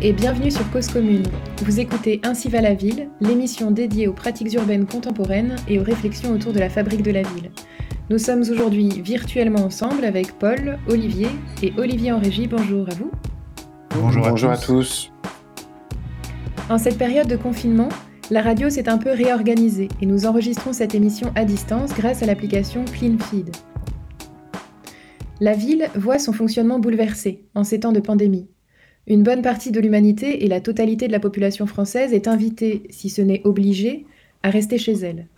et bienvenue sur Cause Commune. Vous écoutez Ainsi va la ville, l'émission dédiée aux pratiques urbaines contemporaines et aux réflexions autour de la fabrique de la ville. Nous sommes aujourd'hui virtuellement ensemble avec Paul, Olivier et Olivier en régie. Bonjour à vous. Bonjour, à, tous. En cette période de confinement, la radio s'est un peu réorganisée et nous enregistrons cette émission à distance grâce à l'application CleanFeed. La ville voit son fonctionnement bouleversé en ces temps de pandémie. Une bonne partie de l'humanité et la totalité de la population française est invitée, si ce n'est obligée, à rester chez elle.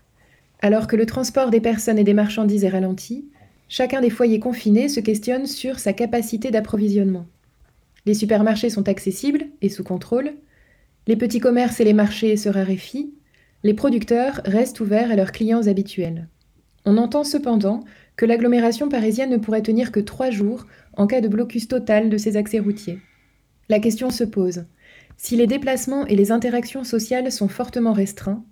Alors que le transport des personnes et des marchandises est ralenti, chacun des foyers confinés se questionne sur sa capacité d'approvisionnement. Les supermarchés sont accessibles et sous contrôle, les petits commerces et les marchés se raréfient, les producteurs restent ouverts à leurs clients habituels. On entend cependant que l'agglomération parisienne ne pourrait tenir que trois jours en cas de blocus total de ses accès routiers. La question se pose. Si les déplacements et les interactions sociales sont fortement restreints,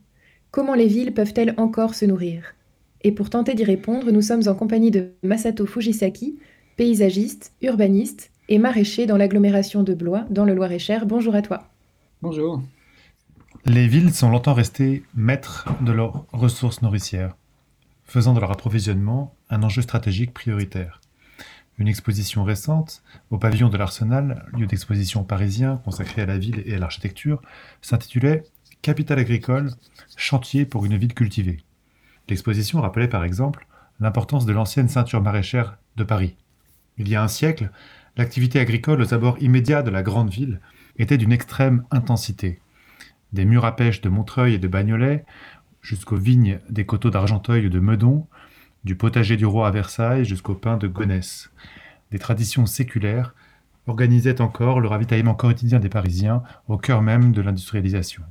comment les villes peuvent-elles encore se nourrir? Et pour tenter d'y répondre, nous sommes en compagnie de Masato Fujisaki, paysagiste, urbaniste et maraîcher dans l'agglomération de Blois, dans le Loir-et-Cher. Bonjour à toi. Bonjour. Les villes sont longtemps restées maîtres de leurs ressources nourricières, faisant de leur approvisionnement un enjeu stratégique prioritaire. Une exposition récente au pavillon de l'Arsenal, lieu d'exposition parisien consacré à la ville et à l'architecture, s'intitulait Capital agricole, chantier pour une ville cultivée. L'exposition rappelait par exemple l'importance de l'ancienne ceinture maraîchère de Paris. Il y a un siècle, l'activité agricole aux abords immédiats de la grande ville était d'une extrême intensité. Des murs à pêche de Montreuil et de Bagnolet, jusqu'aux vignes des coteaux d'Argenteuil ou de Meudon, du potager du roi à Versailles jusqu'au pain de Gonesse. Des traditions séculaires organisaient encore le ravitaillement quotidien des Parisiens au cœur même de l'industrialisation.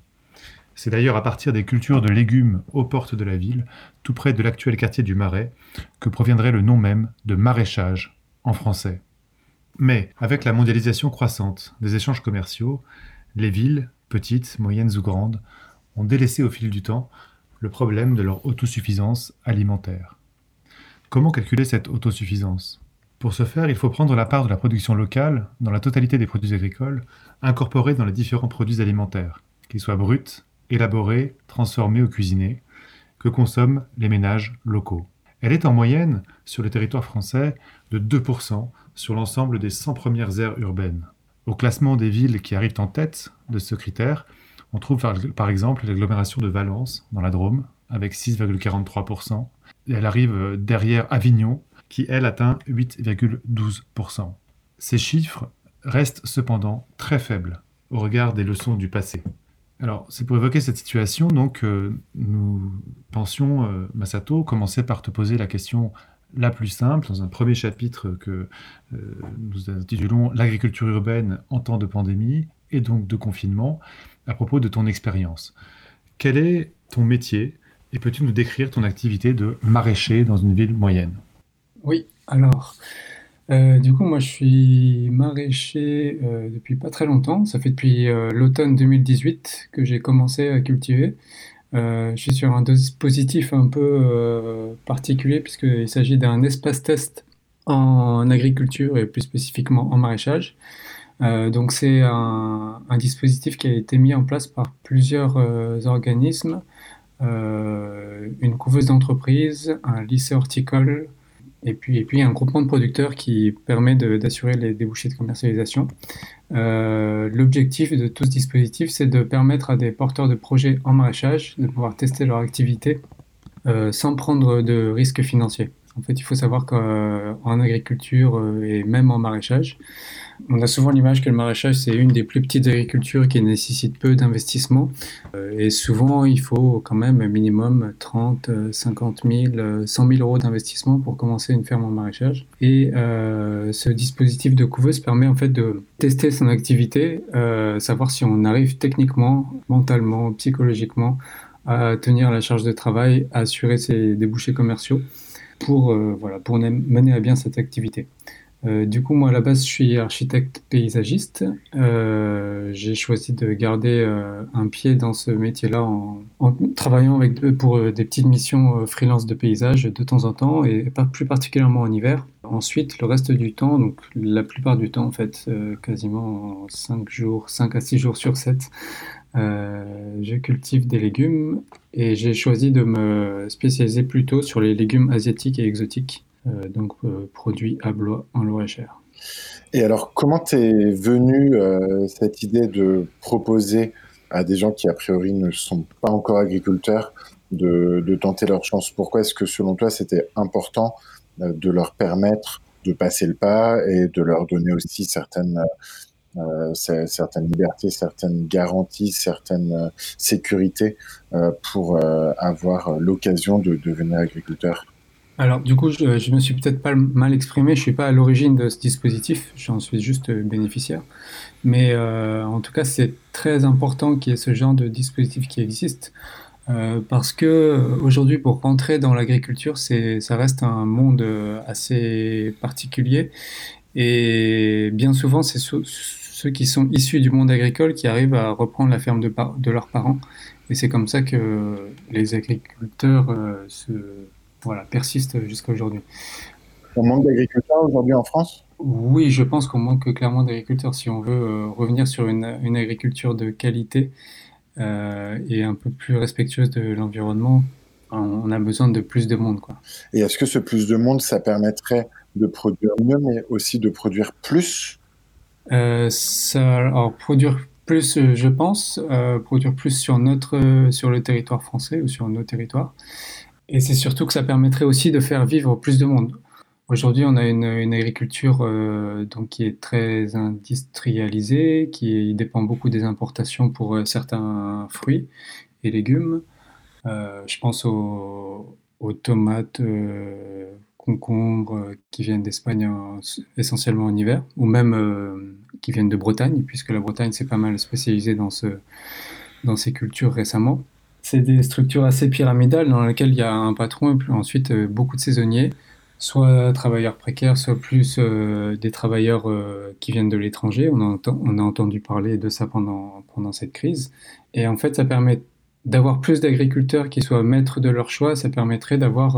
C'est d'ailleurs à partir des cultures de légumes aux portes de la ville, tout près de l'actuel quartier du Marais, que proviendrait le nom même de maraîchage en français. Mais avec la mondialisation croissante des échanges commerciaux, les villes, petites, moyennes ou grandes, ont délaissé au fil du temps le problème de leur autosuffisance alimentaire. Comment calculer cette autosuffisance? Pour ce faire, il faut prendre la part de la production locale dans la totalité des produits agricoles, incorporés dans les différents produits alimentaires, qu'ils soient bruts, élaborés, transformés ou cuisinés, que consomment les ménages locaux. Elle est en moyenne, sur le territoire français, de 2% sur l'ensemble des 100 premières aires urbaines. Au classement des villes qui arrivent en tête de ce critère, on trouve par exemple l'agglomération de Valence, dans la Drôme, avec 6,43%, elle arrive euh, derrière Avignon, qui elle atteint 8,12%. Ces chiffres restent cependant très faibles au regard des leçons du passé. Alors, c'est pour évoquer cette situation, donc, euh, nous pensions, euh, Masato, commencer par te poser la question la plus simple, dans un premier chapitre que nous intitulons L'agriculture urbaine en temps de pandémie et donc de confinement, à propos de ton expérience. Quel est ton métier et peux-tu nous décrire ton activité de maraîcher dans une ville moyenne? Oui, alors, euh, du coup, moi je suis maraîcher euh, depuis pas très longtemps. Ça fait depuis euh, l'automne 2018 que j'ai commencé à cultiver. je suis sur un dispositif un peu particulier puisqu'il s'agit d'un espace test en agriculture et plus spécifiquement en maraîchage. donc c'est un, un, dispositif qui a été mis en place par plusieurs organismes une couveuse d'entreprise, un lycée horticole, et puis, et puis un groupement de producteurs qui permet d'assurer les débouchés de commercialisation. Euh, l'objectif de tout ce dispositif, c'est de permettre à des porteurs de projets en maraîchage de pouvoir tester leur activité euh, sans prendre de risques financiers. En fait, il faut savoir qu'en agriculture et même en maraîchage, on a souvent l'image que le maraîchage, c'est une des plus petites agricultures qui nécessite peu d'investissement. Euh, et souvent, il faut quand même un minimum 30, 50 000, 100 000 euros d'investissement pour commencer une ferme en maraîchage. Et euh, ce dispositif de couveuse permet en fait de tester son activité, euh, savoir si on arrive techniquement, mentalement, psychologiquement à tenir la charge de travail, à assurer ses débouchés commerciaux pour, mener à bien cette activité. Euh, du coup, moi, à la base, je suis architecte paysagiste. Euh, j'ai choisi de garder euh, un pied dans ce métier-là en, travaillant avec, pour des petites missions freelance de paysage de temps en temps, et pas plus particulièrement en hiver. Ensuite, le reste du temps, donc la plupart du temps en fait, quasiment 5 jours, 5 à 6 jours sur 7, euh, je cultive des légumes et j'ai choisi de me spécialiser plutôt sur les légumes asiatiques et exotiques, donc produits à Blois en Loire-et-Cher. Et alors, comment t'es venu cette idée de proposer à des gens qui a priori ne sont pas encore agriculteurs de, de tenter leur chance? Pourquoi est-ce que selon toi c'était important euh, de leur permettre de passer le pas et de leur donner aussi certaines euh, certaines libertés, certaines garanties, certaines euh, sécurités euh, pour euh, avoir l'occasion de devenir agriculteur? Alors, du coup, je, je me suis peut-être pas mal exprimé. Je suis pas à l'origine de ce dispositif. J'en suis juste bénéficiaire. Mais euh, en tout cas, c'est très important qu'il y ait ce genre de dispositif qui existe. Euh, parce que aujourd'hui, pour rentrer dans l'agriculture, ça reste un monde euh, assez particulier. Et bien souvent, c'est ceux qui sont issus du monde agricole qui arrivent à reprendre la ferme de, de leurs parents. Et c'est comme ça que les agriculteurs se, voilà, persistent jusqu'à aujourd'hui. On manque d'agriculteurs aujourd'hui en France? Oui, je pense qu'on manque clairement d'agriculteurs. Si on veut revenir sur une, une agriculture de qualité, euh, et un peu plus respectueuse de l'environnement, on a besoin de plus de monde. Quoi. Et est-ce que ce plus de monde, ça permettrait de produire mieux, mais aussi de produire plus? Euh, ça, alors, produire plus, euh, je pense, euh, produire plus sur, notre, sur le territoire français ou sur nos territoires. Et c'est surtout que ça permettrait aussi de faire vivre plus de monde. Aujourd'hui, on a une, agriculture euh, donc qui est très industrialisée, qui dépend beaucoup des importations pour euh, certains fruits et légumes. Euh, je pense aux, tomates, concombres qui viennent d'Espagne essentiellement en hiver, ou même qui viennent de Bretagne, puisque la Bretagne s'est pas mal spécialisée dans ces cultures récemment. C'est des structures assez pyramidales dans lesquelles il y a un patron et puis ensuite euh, beaucoup de saisonniers soit travailleurs précaires, soit plus euh, des travailleurs euh, qui viennent de l'étranger. On, a entendu parler de ça pendant, cette crise. Et en fait, ça permet d'avoir plus d'agriculteurs qui soient maîtres de leur choix. Ça permettrait d'avoir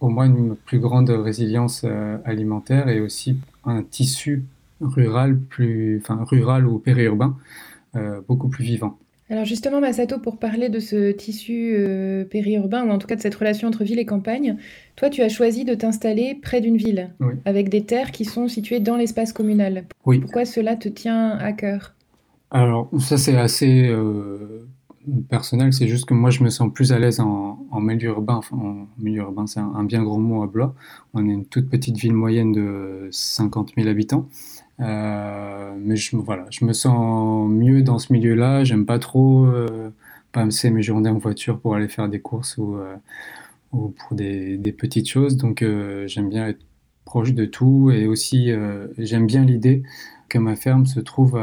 au moins une plus grande résilience alimentaire et aussi un tissu rural, plus, enfin, rural ou périurbain beaucoup plus vivant. Alors justement, Masato, pour parler de ce tissu euh, périurbain, ou en tout cas de cette relation entre ville et campagne, toi, tu as choisi de t'installer près d'une ville, Oui. avec des terres qui sont situées dans l'espace communal. Oui. Pourquoi cela te tient à cœur? Alors, ça, c'est assez euh, personnel. C'est juste que moi, je me sens plus à l'aise en, en milieu urbain. Enfin, en milieu urbain, c'est un, un bien gros mot à Blois. On est une toute petite ville moyenne de 50 000 habitants. Euh, mais je, voilà, je me sens mieux dans ce milieu-là. J'aime pas trop euh, passer mes journées en voiture pour aller faire des courses ou, euh, ou pour des, petites choses. Donc euh, j'aime bien être proche de tout et aussi j'aime bien l'idée que ma ferme se trouve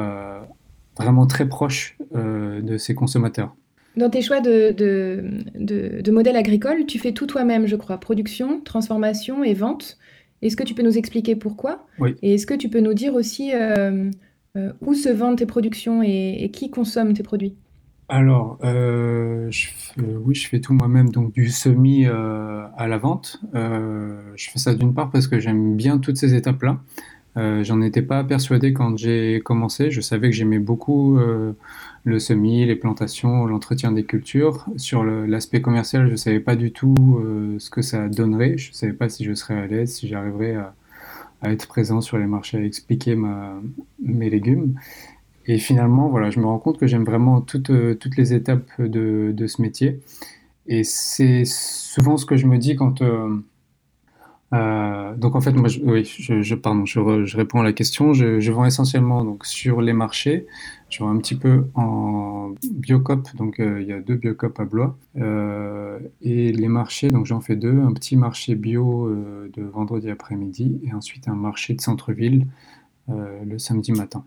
vraiment très proche de ses consommateurs. Dans tes choix de, de, de modèle agricole, tu fais tout toi-même, je crois. Production, transformation et vente. Est-ce que tu peux nous expliquer pourquoi Oui. Et est-ce que tu peux nous dire aussi euh, euh, où se vendent tes productions et, et qui consomme tes produits? Alors, euh, je oui, je fais tout moi-même, donc du semis euh, à la vente. Je fais ça d'une part parce que j'aime bien toutes ces étapes-là. J'en étais pas persuadé quand j'ai commencé. Je savais que j'aimais beaucoup le semis, les plantations, l'entretien des cultures. Sur l'aspect commercial, je savais pas du tout euh, ce que ça donnerait. Je savais pas si je serais à l'aise, si j'arriverais à, être présent sur les marchés, à expliquer mes légumes. Et finalement, voilà, je me rends compte que j'aime vraiment toutes, toutes les étapes de, de ce métier. Et c'est souvent ce que je me dis quand euh, euh, donc en fait, moi, je, pardon, je, réponds à la question. Je, vends essentiellement donc sur les marchés. Je vends un petit peu en biocop, donc euh, il y a deux biocop à Blois. Euh, et les marchés, donc j'en fais deux. Un petit marché bio de vendredi après-midi et ensuite un marché de centre-ville le samedi matin.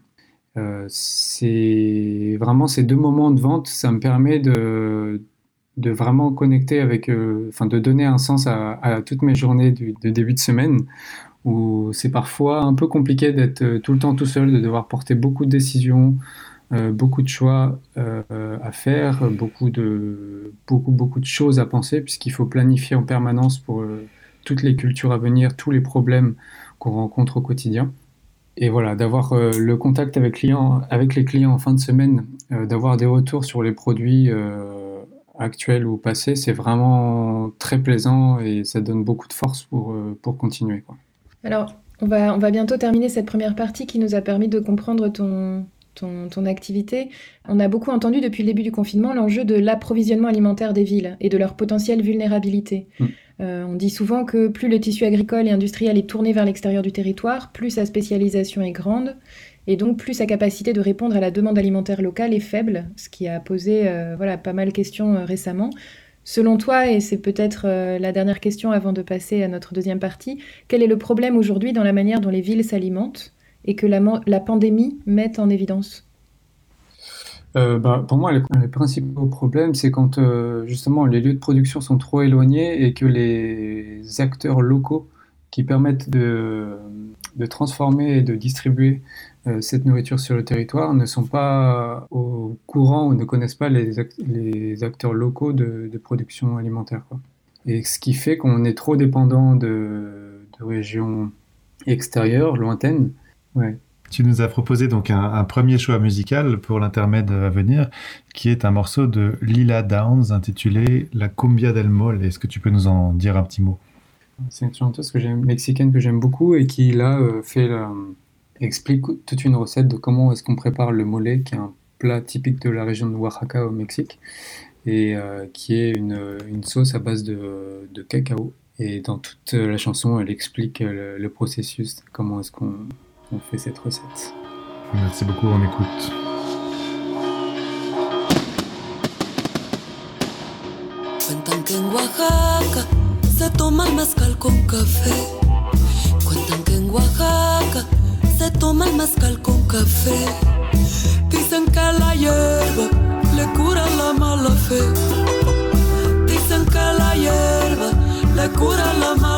C'est vraiment ces deux moments de vente, ça me permet de vraiment connecter avec, euh, enfin de donner un sens à, toutes mes journées de début de semaine, où c'est parfois un peu compliqué d'être euh, tout le temps tout seul, de devoir porter beaucoup de décisions, euh, beaucoup de choix à faire, beaucoup de, beaucoup, beaucoup de choses à penser, puisqu'il faut planifier en permanence pour toutes les cultures à venir, tous les problèmes qu'on rencontre au quotidien. Et voilà, d'avoir le contact avec, clients, avec les clients en fin de semaine, d'avoir des retours sur les produits actuels ou passés, c'est vraiment très plaisant et ça donne beaucoup de force pour, pour continuer. Quoi. Alors, on va, on va bientôt terminer cette première partie qui nous a permis de comprendre ton, ton, activité. On a beaucoup entendu depuis le début du confinement l'enjeu de l'approvisionnement alimentaire des villes et de leur potentielle vulnérabilité. Mm. Euh, on dit souvent que plus le tissu agricole et industriel est tourné vers l'extérieur du territoire, plus sa spécialisation est grande, et donc plus sa capacité de répondre à la demande alimentaire locale est faible, ce qui a posé euh, voilà, pas mal de questions euh, récemment. Selon toi, et c'est peut-être euh, la dernière question avant de passer à notre deuxième partie, quel est le problème aujourd'hui dans la manière dont les villes s'alimentent et que la, pandémie met en évidence? Bah, pour moi, le, principal problème, c'est quand justement les lieux de production sont trop éloignés et que les acteurs locaux qui permettent de, de transformer et de distribuer cette nourriture sur le territoire ne sont pas au courant ou ne connaissent pas les, acteurs locaux de, production alimentaire. Et ce qui fait qu'on est trop dépendant de, régions extérieures, lointaines. Ouais. Tu nous as proposé donc un, premier choix musical pour l'intermède à venir, qui est un morceau de Lila Downs intitulé La Cumbia del Mol. Est-ce que tu peux nous en dire un petit mot? C'est une chanteuse que mexicaine que j'aime beaucoup et qui là euh, fait la, explique toute une recette de comment est-ce qu'on prépare le mole, qui est un plat typique de la région de Oaxaca au Mexique, et euh, qui est une, une, sauce à base de, de, cacao. Et dans toute la chanson, elle explique le, le processus, comment est-ce qu'on on fait cette recette. Merci beaucoup, on écoute. Cuentan que en Oaxaca se toma el mezcal con café. Cuentan que en Oaxaca se toma el mezcal con café. Dicen que la hierba le cura la mala fe. Dicen que la hierba le cura la mala fe.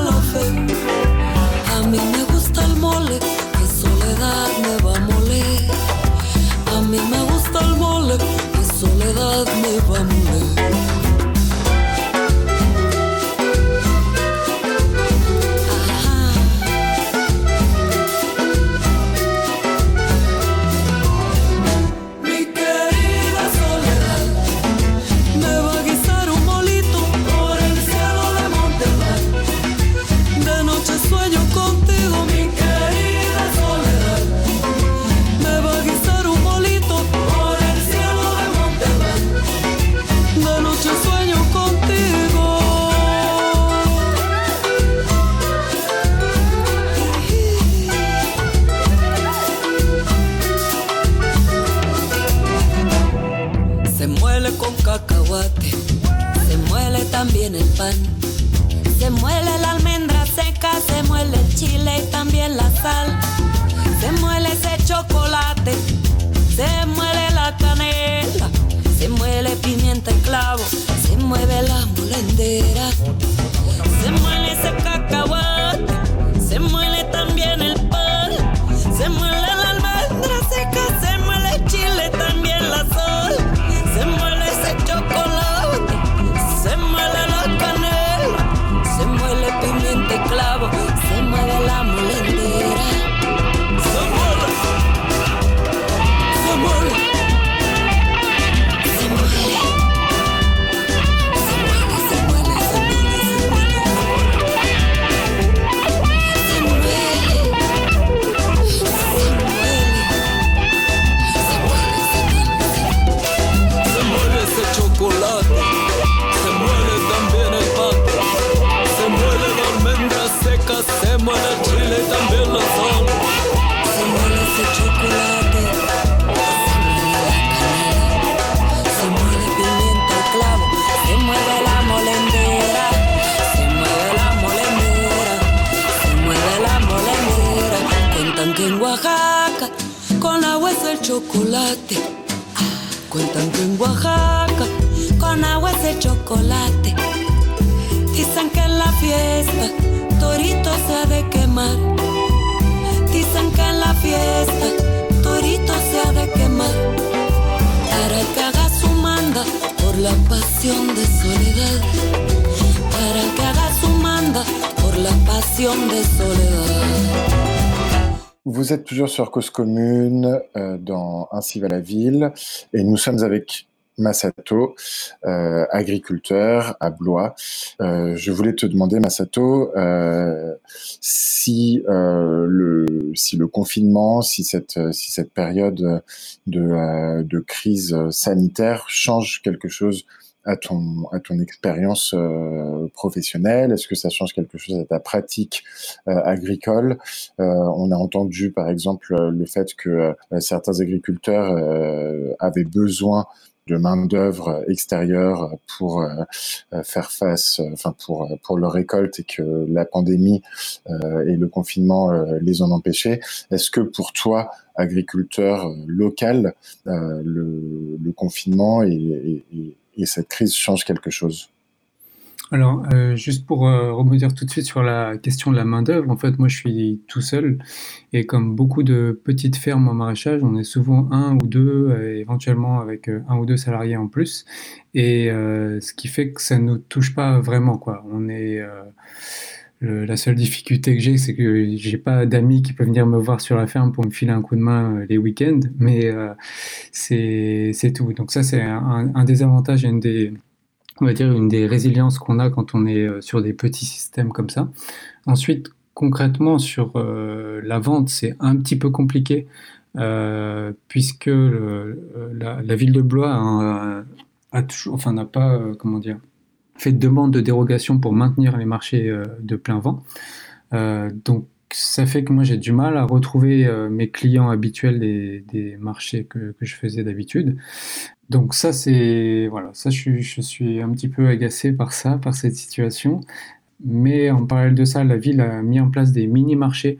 Sur Cause Commune euh, dans Ainsi va la ville et nous sommes avec Masato, euh, agriculteur à Blois. Euh, je voulais te demander, Masato, si le si le confinement, si cette si cette période de de crise sanitaire change quelque chose à ton à ton expérience euh, professionnelle? Est-ce que ça change quelque chose à ta pratique euh, agricole? Euh, On a entendu par exemple le fait que certains agriculteurs avaient besoin de main d'œuvre extérieure pour faire face, enfin pour pour leur récolte et que la pandémie et le confinement les ont empêchés. Est-ce que pour toi, agriculteur local, le, le confinement et, et, et cette crise change quelque chose alors, euh, juste pour euh, rebondir tout de suite sur la question de la main-d'œuvre, en fait, moi je suis tout seul et comme beaucoup de petites fermes en maraîchage, on est souvent un ou deux, euh, éventuellement avec un ou deux salariés en plus. Et ce qui fait que ça ne nous touche pas vraiment, quoi. On est. la seule difficulté que j'ai, c'est que j'ai pas d'amis qui peuvent venir me voir sur la ferme pour me filer un coup de main euh, les week-ends, mais euh, c'est tout. Donc ça, c'est un, des avantages et une des, on va dire, une des résiliences qu'on a quand on est euh, sur des petits systèmes comme ça. Ensuite, concrètement, sur la vente, c'est un petit peu compliqué, puisque la, ville de Blois a, a toujours, enfin, n'a pas, comment dire, fait de demande de dérogation pour maintenir les marchés euh, de plein vent. Euh, donc, ça fait que moi j'ai du mal à retrouver euh, mes clients habituels des, des marchés que, que je faisais d'habitude. Donc ça c'est voilà, ça je suis, je suis un petit peu agacé par ça, par cette situation. Mais en parallèle de ça, la ville a mis en place des mini-marchés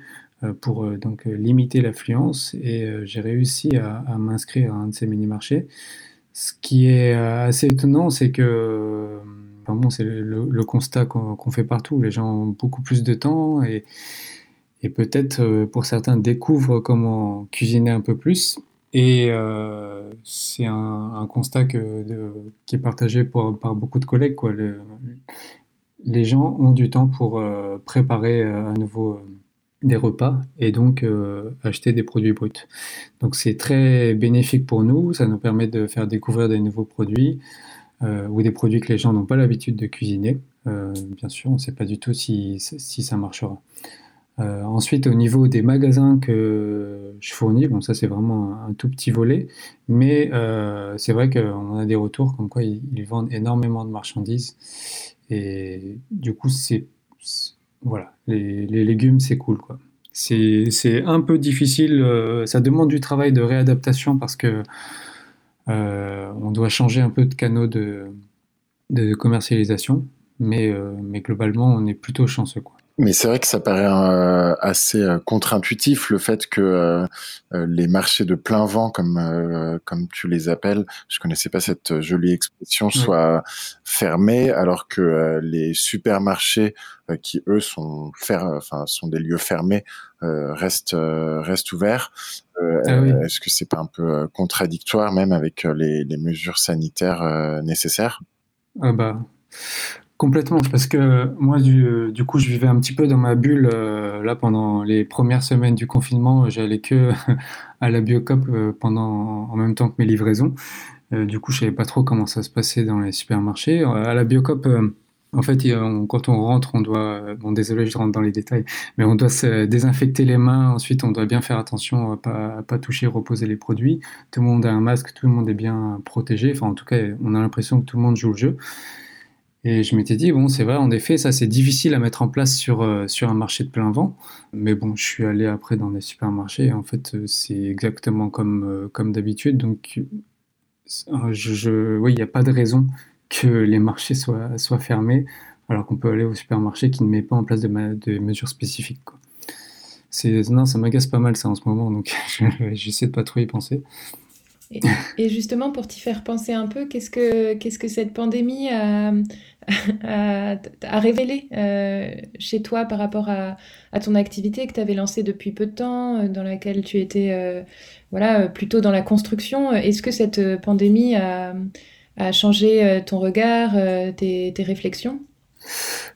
pour donc limiter l'affluence et j'ai réussi à, m'inscrire à un de ces mini-marchés. Ce qui est assez étonnant, c'est que c'est le, constat qu'on fait partout. Les gens ont beaucoup plus de temps et, peut-être euh, pour certains découvrent comment cuisiner un peu plus. Et euh, c'est un, constat qui est partagé par, beaucoup de collègues, les gens ont du temps pour euh, préparer à nouveau des repas et donc acheter des produits bruts. Donc c'est très bénéfique pour nous, ça nous permet de faire découvrir des nouveaux produits euh, ou des produits que les gens n'ont pas l'habitude de cuisiner. Euh, bien sûr, on ne sait pas du tout si, ça marchera. Euh, ensuite, au niveau des magasins que je fournis, bon, ça c'est vraiment un, tout petit volet, mais c'est vrai qu'on a des retours comme quoi ils, vendent énormément de marchandises et du coup, c'est voilà, les, les légumes c'est cool quoi. C'est un peu difficile, ça demande du travail de réadaptation parce que on doit changer un peu de canaux de, de commercialisation, mais, euh, mais globalement, on est plutôt chanceux, quoi. Mais c'est vrai que ça paraît euh, assez euh, contre-intuitif le fait que euh, les marchés de plein vent, comme comme tu les appelles, je connaissais pas cette jolie expression, soient fermés, alors que les supermarchés qui eux sont fer- enfin sont des lieux fermés restent restent ouverts. Ah oui. Est-ce que c'est pas un peu contradictoire même avec les, les mesures sanitaires nécessaires? Ah bah, complètement, parce que moi, du, coup, je vivais un petit peu dans ma bulle, euh, là, pendant les premières semaines du confinement, j'allais que à la Biocop euh, pendant, en même temps que mes livraisons. Euh, du coup, je savais pas trop comment ça se passait dans les supermarchés. À la Biocop, en fait, quand on rentre, on doit, bon, désolé, je rentre dans les détails, mais on doit se désinfecter les mains. Ensuite, on doit bien faire attention à pas, à pas toucher, reposer les produits. Tout le monde a un masque, tout le monde est bien protégé. Enfin, en tout cas, on a l'impression que tout le monde joue le jeu. Et je m'étais dit, bon, c'est vrai, en effet, ça c'est difficile à mettre en place sur, euh, sur un marché de plein vent. Mais bon, je suis allé après dans des supermarchés. et En fait, euh, c'est exactement comme, euh, comme d'habitude. Donc, je, oui, il n'y a pas de raison que les marchés soient, soient fermés, alors qu'on peut aller au supermarché qui ne met pas en place de, mesures spécifiques, quoi. Non, ça m'agace pas mal ça en ce moment, donc je- j'essaie de pas trop y penser. Et, justement, pour t'y faire penser un peu, qu'est-ce que, que cette pandémie a, a révélé euh, chez toi par rapport à, à ton activité que tu avais lancée depuis peu de temps, euh, dans laquelle tu étais euh, voilà, plutôt dans la construction? Est-ce que cette pandémie a, changé ton regard, tes, réflexions?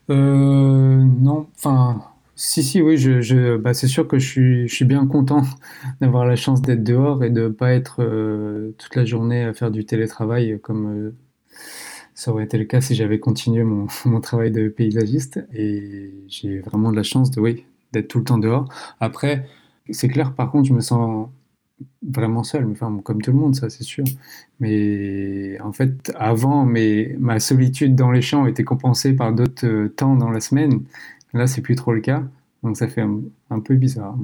Non, enfin, Si, si, oui, je, bah, c'est sûr que je suis, je suis bien content d'avoir la chance d'être dehors et de ne pas être toute la journée à faire du télétravail comme ça aurait été le cas si j'avais continué mon, travail de paysagiste. Et j'ai vraiment de la chance de, oui, d'être tout le temps dehors. Après, c'est clair, par contre, je me sens vraiment seul, enfin, comme tout le monde, ça c'est sûr. Mais en fait, avant, mes, ma solitude dans les champs était compensée par d'autres euh, temps dans la semaine. Là, c'est plus trop le cas, donc ça fait un, peu bizarre.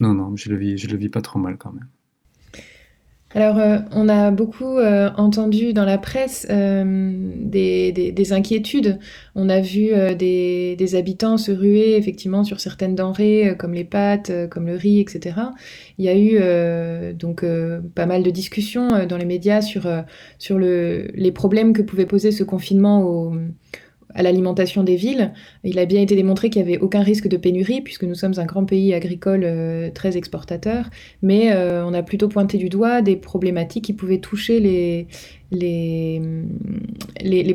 Non, non, je le vis, je le vis pas trop mal quand même. Alors, euh, on a beaucoup euh, entendu dans la presse euh, des, inquiétudes. On a vu des, habitants se ruer effectivement sur certaines denrées, comme les pâtes, comme le riz, etc. Il y a eu donc pas mal de discussions dans les médias sur, le, les problèmes que pouvait poser ce confinement au à l'alimentation des villes. Il a bien été démontré qu'il n'y avait aucun risque de pénurie, puisque nous sommes un grand pays agricole euh, très exportateur, mais euh, on a plutôt pointé du doigt des problématiques qui pouvaient toucher les,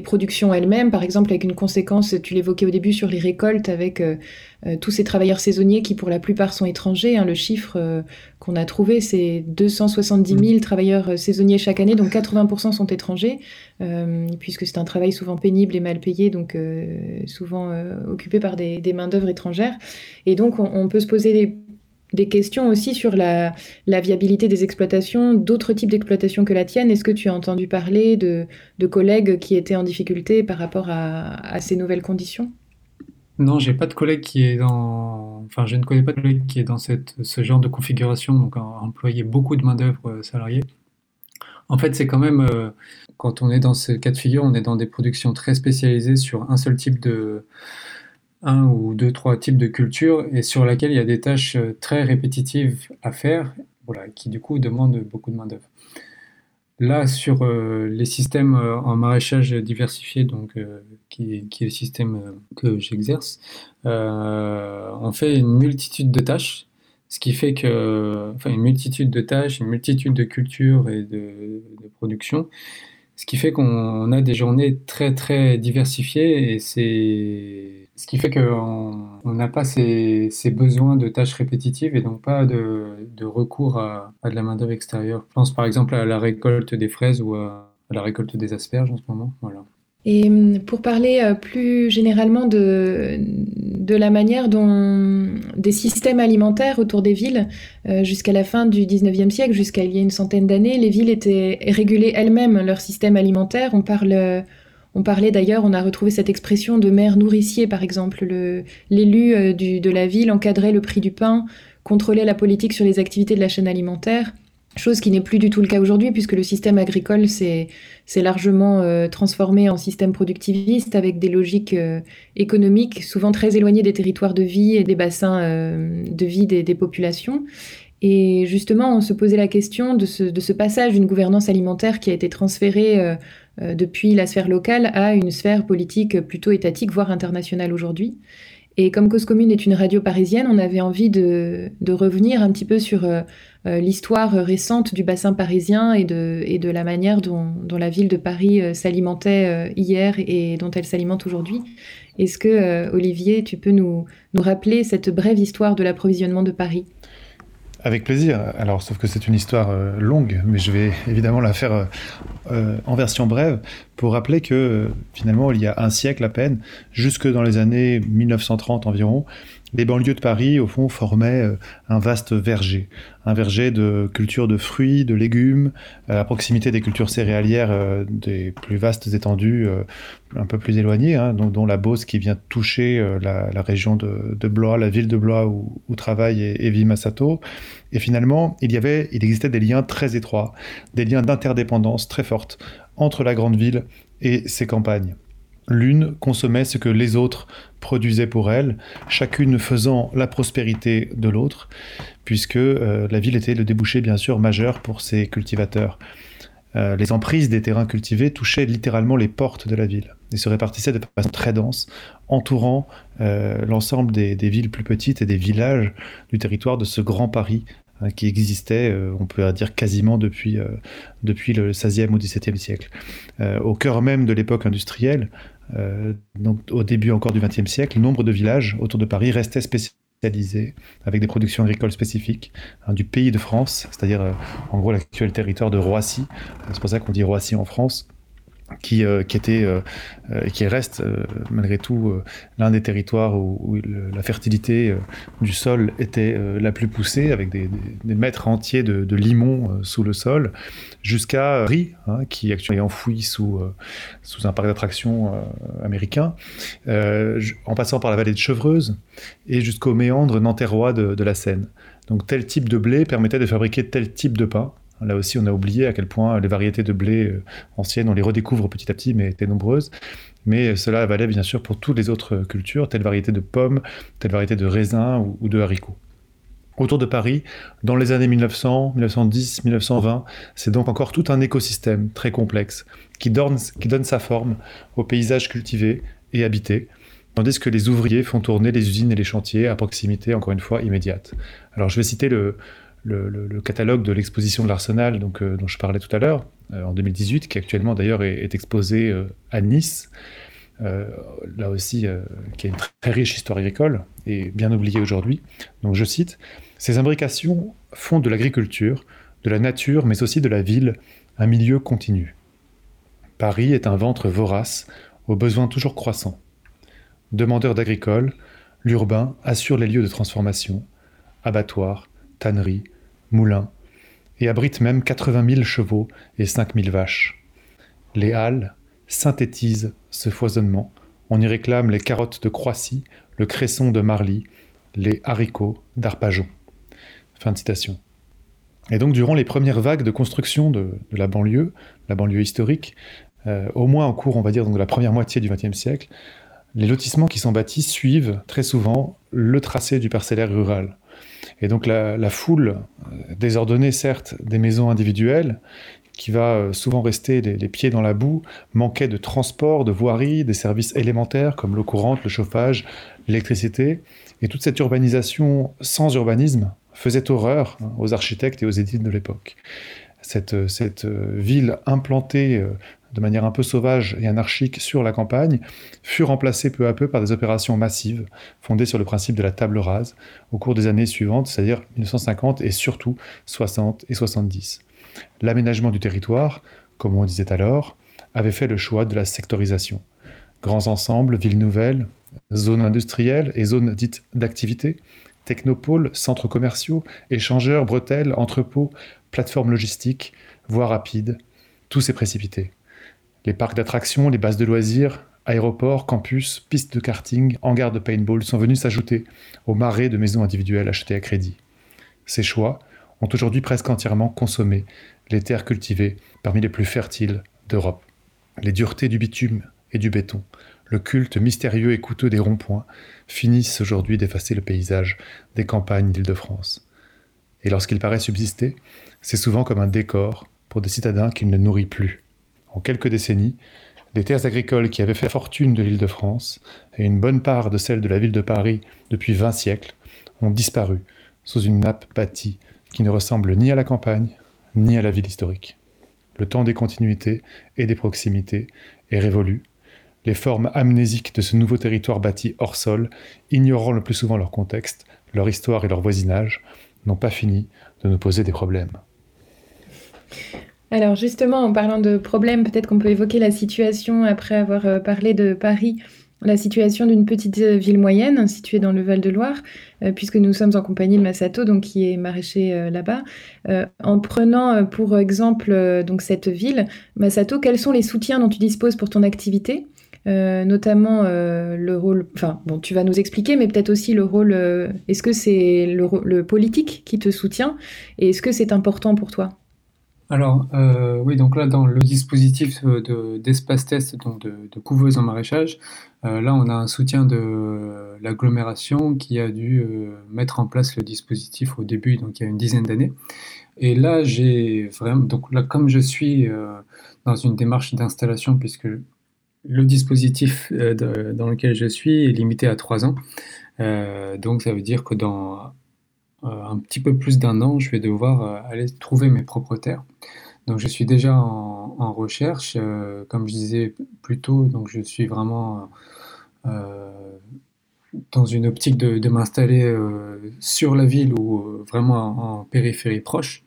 productions elles-mêmes, par exemple avec une conséquence, tu l'évoquais au début, sur les récoltes, avec euh, tous ces travailleurs saisonniers qui pour la plupart sont étrangers. Hein. le chiffre euh, qu'on a trouvé, c'est 270 000 travailleurs saisonniers chaque année, donc 80% sont étrangers, puisque c'est un travail souvent pénible et mal payé, donc souvent occupé par des, des main-d'œuvre étrangères. Et donc on, on peut se poser des des questions aussi sur la, viabilité des exploitations, d'autres types d'exploitations que la tienne. Est-ce que tu as entendu parler de, collègues qui étaient en difficulté par rapport à, ces nouvelles conditions? Non, j'ai pas de collègue qui est dans. Enfin, je ne connais pas de collègue qui est dans ce genre de configuration, donc employer beaucoup de main-d'œuvre euh, salariée. En fait, c'est quand même. Euh, quand on est dans ce cas de figure, on est dans des productions très spécialisées sur un seul type de un ou deux, trois types de cultures et sur laquelle il y a des tâches euh, très répétitives à faire, voilà, qui du coup demandent beaucoup de main-d'œuvre. Là, sur euh, les systèmes euh, en maraîchage diversifié, donc, qui, qui, est le système que j'exerce, on fait une multitude de tâches, ce qui fait que, enfin, une multitude de tâches, une multitude de cultures et de, de production, ce qui fait qu'on a des journées très très diversifiées et c'est ce qui fait qu'on n'a pas ces, besoins de tâches répétitives et donc pas de, recours à, de la main-d'œuvre extérieure. Je pense par exemple à la récolte des fraises ou à, la récolte des asperges en ce moment. Voilà. Et hum, pour parler euh, plus généralement de, de la manière dont des systèmes alimentaires autour des villes, euh, jusqu'à la fin du 19e siècle, jusqu'à il y a une centaine d'années, les villes étaient régulées elles-mêmes leur système alimentaire. On parle on parlait d'ailleurs, on a retrouvé cette expression de maire nourricier, par exemple. L'élu euh, de la ville encadrait le prix du pain, contrôlait la politique sur les activités de la chaîne alimentaire, chose qui n'est plus du tout le cas aujourd'hui, puisque le système agricole s'est largement euh, transformé en système productiviste, avec des logiques euh, économiques souvent très éloignées des territoires de vie et des bassins de vie des, populations. Et justement, on se posait la question de ce, passage d'une gouvernance alimentaire qui a été transférée depuis la sphère locale à une sphère politique plutôt étatique, voire internationale aujourd'hui. Et comme Cause Commune est une radio parisienne, on avait envie de, revenir un petit peu sur euh, euh, l'histoire récente du bassin parisien et de, la manière dont, la ville de Paris s'alimentait hier et dont elle s'alimente aujourd'hui. Est-ce que, Olivier, tu peux nous rappeler cette brève histoire de l'approvisionnement de Paris? Avec plaisir. Alors, sauf que c'est une histoire euh, longue, mais je vais évidemment la faire euh, euh, en version brève pour rappeler que finalement, il y a un siècle à peine, jusque dans les années 1930 environ, les banlieues de Paris, au fond, formaient euh, un vaste verger. Un verger de cultures de fruits, de légumes, euh, à proximité des cultures céréalières euh, des plus vastes étendues, un peu plus éloignées, hein, dont, la Beauce qui vient toucher la, région de, Blois, la ville de Blois où, travaille Evie Massato. Et finalement, il, y avait, il existait des liens très étroits, des liens d'interdépendance très fortes entre la grande ville et ses campagnes. L'une consommait ce que les autres produisaient pour elle, chacune faisant la prospérité de l'autre, puisque euh, la ville était le débouché bien sûr majeur pour ses cultivateurs. Euh, les emprises des terrains cultivés touchaient littéralement les portes de la ville et se répartissaient de façon très dense, entourant euh, l'ensemble des, villes plus petites et des villages du territoire de ce grand Paris hein, qui existait, on peut dire quasiment depuis, depuis le XVIe ou XVIIe siècle. au cœur même de l'époque industrielle, donc, au début encore du XXe siècle, nombre de villages autour de Paris restaient spécialisés avec des productions agricoles spécifiques hein, du pays de France, c'est-à-dire en gros l'actuel territoire de Roissy. C'est pour ça qu'on dit Roissy en France qui, euh, qui était euh, euh, qui reste malgré tout l'un des territoires où, la fertilité du sol était la plus poussée, avec des, mètres entiers de, limon sous le sol, jusqu'à Rie, hein, qui actuellement est enfoui sous, sous un parc d'attractions américain, en passant par la vallée de Chevreuse et jusqu'au méandre nanterrois de, de la Seine. Donc tel type de blé permettait de fabriquer tel type de pain. Là aussi, on a oublié à quel point les variétés de blé euh, anciennes, on les redécouvre petit à petit, mais étaient nombreuses. Mais cela valait bien sûr pour toutes les autres cultures, telle variété de pommes, telle variété de raisins ou, de haricots. Autour de Paris, dans les années 1900, 1910, 1920, c'est donc encore tout un écosystème très complexe qui donne, qui donne sa forme aux paysages cultivés et habités, tandis que les ouvriers font tourner les usines et les chantiers à proximité, encore une fois, immédiate. Alors je vais citer le, le, catalogue de l'exposition de l'Arsenal euh, dont je parlais tout à l'heure, euh, en 2018, qui actuellement d'ailleurs est, exposé euh, à Nice, là aussi, qui a une très riche histoire agricole et bien oubliée aujourd'hui. Donc je cite, Ces imbrications font de l'agriculture, de la nature, mais aussi de la ville, un milieu continu. Paris est un ventre vorace, aux besoins toujours croissants. Demandeur d'agricole, l'urbain assure les lieux de transformation, abattoirs, tanneries, moulins, et abrite même 80 000 chevaux et 5 000 vaches. Les halles synthétisent ce foisonnement. On y réclame les carottes de Croissy, le cresson de Marly, les haricots d'Arpajon. Fin de citation. Et donc, durant les premières vagues de construction de, la banlieue, la banlieue historique, euh, au moins en cours, on va dire, de la première moitié du XXe siècle, les lotissements qui sont bâtis suivent très souvent le tracé du parcellaire rural. Et donc la, foule euh, désordonnée, certes, des maisons individuelles, qui va euh, souvent rester les, pieds dans la boue, manquait de transport, de voirie, des services élémentaires comme l'eau courante, le chauffage, l'électricité. Et toute cette urbanisation sans urbanisme faisait horreur hein, aux architectes et aux édiles de l'époque. Cette, euh, cette, ville implantée de manière un peu sauvage et anarchique sur la campagne, fut remplacée peu à peu par des opérations massives, fondées sur le principe de la table rase, au cours des années suivantes, c'est-à-dire 1950 et surtout 60 et 70. L'aménagement du territoire, comme on disait alors, avait fait le choix de la sectorisation. Grands ensembles, villes nouvelles, zones industrielles et zones dites d'activité, technopoles, centres commerciaux, échangeurs, bretelles, entrepôts, plateformes logistiques, voies rapides, tout s'est précipité. Les parcs d'attractions, les bases de loisirs, aéroports, campus, pistes de karting, hangars de paintball sont venus s'ajouter aux marées de maisons individuelles achetées à crédit. Ces choix ont aujourd'hui presque entièrement consommé les terres cultivées parmi les plus fertiles d'Europe. Les duretés du bitume et du béton, le culte mystérieux et coûteux des ronds-points finissent aujourd'hui d'effacer le paysage des campagnes d'Île-de-France. Et lorsqu'il paraît subsister, c'est souvent comme un décor pour des citadins qu'il ne nourrit plus en quelques décennies, les terres agricoles qui avaient fait fortune de l'île de France, et une bonne part de celles de la ville de Paris depuis 20 siècles, ont disparu sous une nappe bâtie qui ne ressemble ni à la campagne, ni à la ville historique. Le temps des continuités et des proximités est révolu. Les formes amnésiques de ce nouveau territoire bâti hors sol, ignorant le plus souvent leur contexte, leur histoire et leur voisinage, n'ont pas fini de nous poser des problèmes. Alors justement, en parlant de problèmes, peut-être qu'on peut évoquer la situation, après avoir euh, parlé de Paris, la situation d'une petite euh, ville moyenne située dans le Val-de-Loire, euh, puisque nous sommes en compagnie de Massato, donc qui est maraîcher là-bas. en prenant pour exemple donc cette ville, Massato, quels sont les soutiens dont tu disposes pour ton activité? Notamment le rôle, enfin bon, tu vas nous expliquer, mais peut-être aussi le rôle, est-ce que c'est le, politique qui te soutient? Et est-ce que c'est important pour toi? Alors, euh, oui, donc là, dans le dispositif de, d'espace test, donc de, de couveuse en maraîchage, euh, là, on a un soutien de l'agglomération qui a dû euh, mettre en place le dispositif au début, donc il y a une dizaine d'années. Et là, j'ai vraiment, donc là, comme je suis dans une démarche d'installation, puisque le dispositif dans lequel je suis est limité à trois ans, donc ça veut dire que dans euh, un petit peu plus d'un an, je vais devoir euh, aller trouver mes propres terres. Donc je suis déjà en, recherche, euh, comme je disais plus tôt, donc je suis vraiment euh, dans une optique de, m'installer euh, sur la ville ou euh, vraiment en, périphérie proche.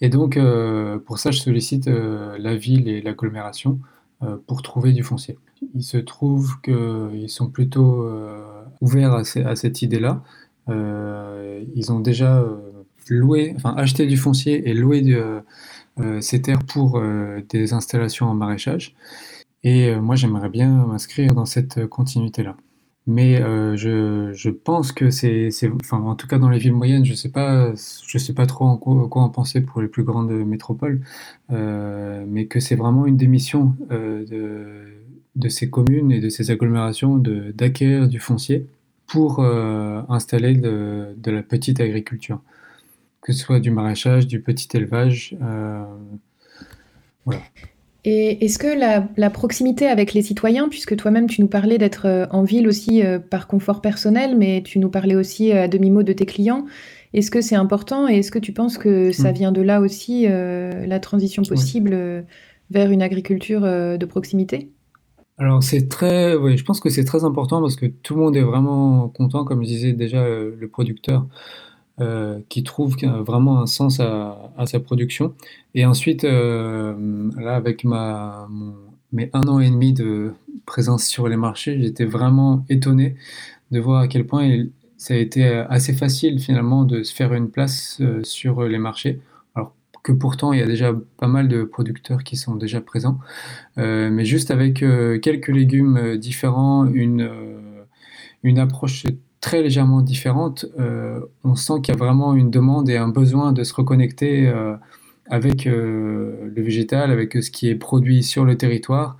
Et donc euh, pour ça, je sollicite euh, la ville et l'agglomération euh, pour trouver du foncier. Il se trouve qu'ils sont plutôt euh, ouverts à cette idée-là. Euh, ils ont déjà euh, loué, enfin acheté du foncier et loué euh, ces terres pour des installations en maraîchage. Et moi, j'aimerais bien m'inscrire dans cette continuité-là. Mais je, pense que c'est, enfin, en tout cas dans les villes moyennes, je sais pas, je sais pas trop en quoi, en penser pour les plus grandes métropoles, mais que c'est vraiment une des missions de, ces communes et de ces agglomérations d'acquérir du foncier pour euh, installer de, de la petite agriculture, que ce soit du maraîchage, du petit élevage. euh, voilà. Et est-ce que la, la proximité avec les citoyens, puisque toi-même tu nous parlais d'être euh, en ville aussi euh, par confort personnel, mais tu nous parlais aussi à demi-mot de tes clients, est-ce que c'est important et est-ce que tu penses que ça Mm. vient de là aussi, la transition possible vers une agriculture de proximité? Alors c'est très, oui, je pense que c'est très important parce que tout le monde est vraiment content, comme je disais déjà, euh, le producteur euh, qui trouve vraiment un sens à, sa production. Et ensuite, euh, là, avec ma, mon- mes un an et demi de présence sur les marchés, j'étais vraiment étonné de voir à quel point il- ça a été assez facile finalement de se faire une place sur les marchés. Que pourtant, il y a déjà pas mal de producteurs qui sont déjà présents. Euh, mais juste avec euh, quelques légumes euh, différents, une, approche très légèrement différente, on sent qu'il y a vraiment une demande et un besoin de se reconnecter avec le végétal, avec ce qui est produit sur le territoire,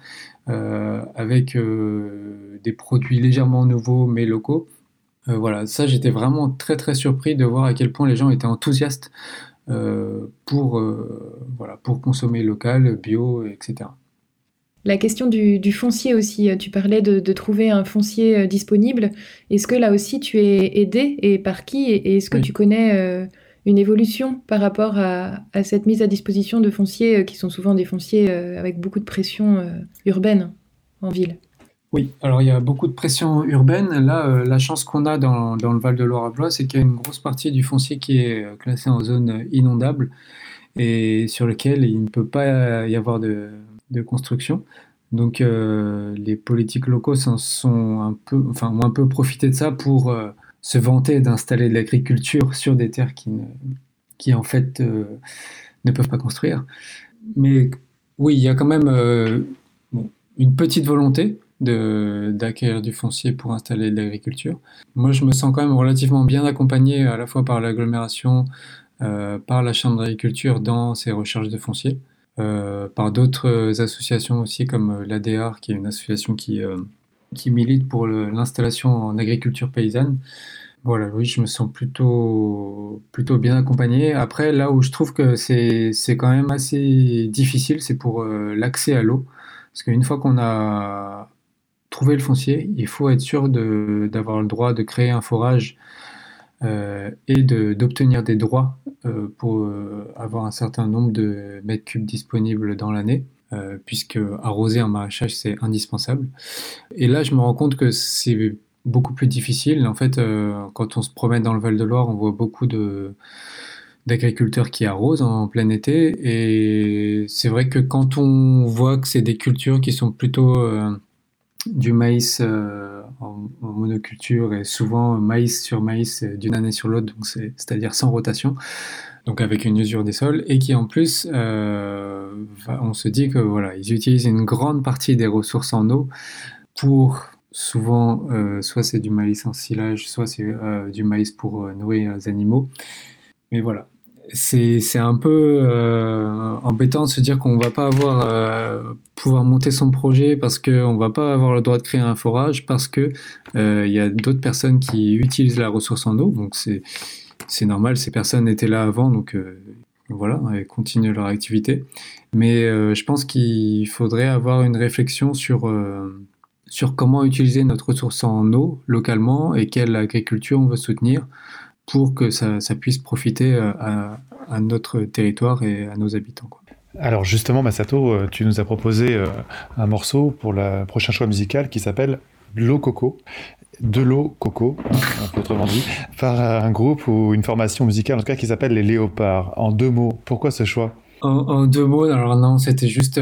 avec des produits légèrement nouveaux mais locaux. Voilà, ça j'étais vraiment très très surpris de voir à quel point les gens étaient enthousiastes pour, euh, voilà, pour consommer local, bio, etc. La question du, du foncier aussi, euh, tu parlais de, de trouver un foncier euh, disponible. Est-ce que là aussi tu es aidé et par qui? Et, est-ce que Oui. tu connais euh, une évolution par rapport à, à cette mise à disposition de fonciers euh, qui sont souvent des fonciers euh, avec beaucoup de pression euh, urbaine en ville? Oui, alors il y a beaucoup de pression urbaine. Là, euh, la chance qu'on a dans, dans le Val de Loire-Blois, c'est qu'il y a une grosse partie du foncier qui est euh, classé en zone inondable et sur lequel il ne peut pas y avoir de, de construction. Donc euh, les politiques locaux sont un peu, enfin, ont un peu profité de ça pour se vanter d'installer de l'agriculture sur des terres qui, ne, qui en fait ne peuvent pas construire. Mais oui, il y a quand même une petite volonté d'acquérir du foncier pour installer de l'agriculture. Moi, je me sens quand même relativement bien accompagné à la fois par l'agglomération, euh, par la Chambre d'agriculture dans ces recherches de foncier, euh, par d'autres associations aussi comme l'ADR, qui est une association qui, euh, qui milite pour l'installation en agriculture paysanne. Voilà, oui, je me sens plutôt, plutôt bien accompagné. Après, là où je trouve que c'est, quand même assez difficile, c'est pour euh, l'accès à l'eau. Parce qu'une fois qu'on a trouvé le foncier, il faut être sûr d'avoir le droit de créer un forage euh, et d'obtenir des droits euh, pour euh, avoir un certain nombre de mètres cubes disponibles dans l'année, puisque arroser un maraîchage, c'est indispensable. Et là, je me rends compte que c'est beaucoup plus difficile. En fait, quand on se promène dans le Val-de-Loire, on voit beaucoup de d'agriculteurs qui arrosent en plein été. Et c'est vrai que quand on voit que c'est des cultures qui sont plutôt du maïs euh, en, monoculture et souvent maïs sur maïs euh, d'une année sur l'autre, c'est-à-dire sans rotation, donc avec une usure des sols, et qui en plus, euh, on se dit que voilà, ils utilisent une grande partie des ressources en eau pour souvent, soit c'est du maïs en silage, soit c'est du maïs pour nourrir les animaux. Mais voilà, c'est un peu euh, embêtant de se dire qu'on va pas avoir euh, pouvoir monter son projet parce qu'on va pas avoir le droit de créer un forage parce que euh, il y a d'autres personnes qui utilisent la ressource en eau. Donc c'est normal, ces personnes étaient là avant, donc voilà, elles continuent leur activité. Mais je pense qu'il faudrait avoir une réflexion sur sur comment utiliser notre ressource en eau localement et quelle agriculture on veut soutenir pour que ça, ça puisse profiter euh, à, à notre territoire et à nos habitants. quoi. Alors justement, Masato, euh, tu nous as proposé euh, un morceau pour le prochain choix musical qui s'appelle L'eau coco, de l'eau coco, autrement dit, par un groupe ou une formation musicale en tout cas qui s'appelle les Léopards. En deux mots, pourquoi ce choix? En, deux mots, alors non, c'était juste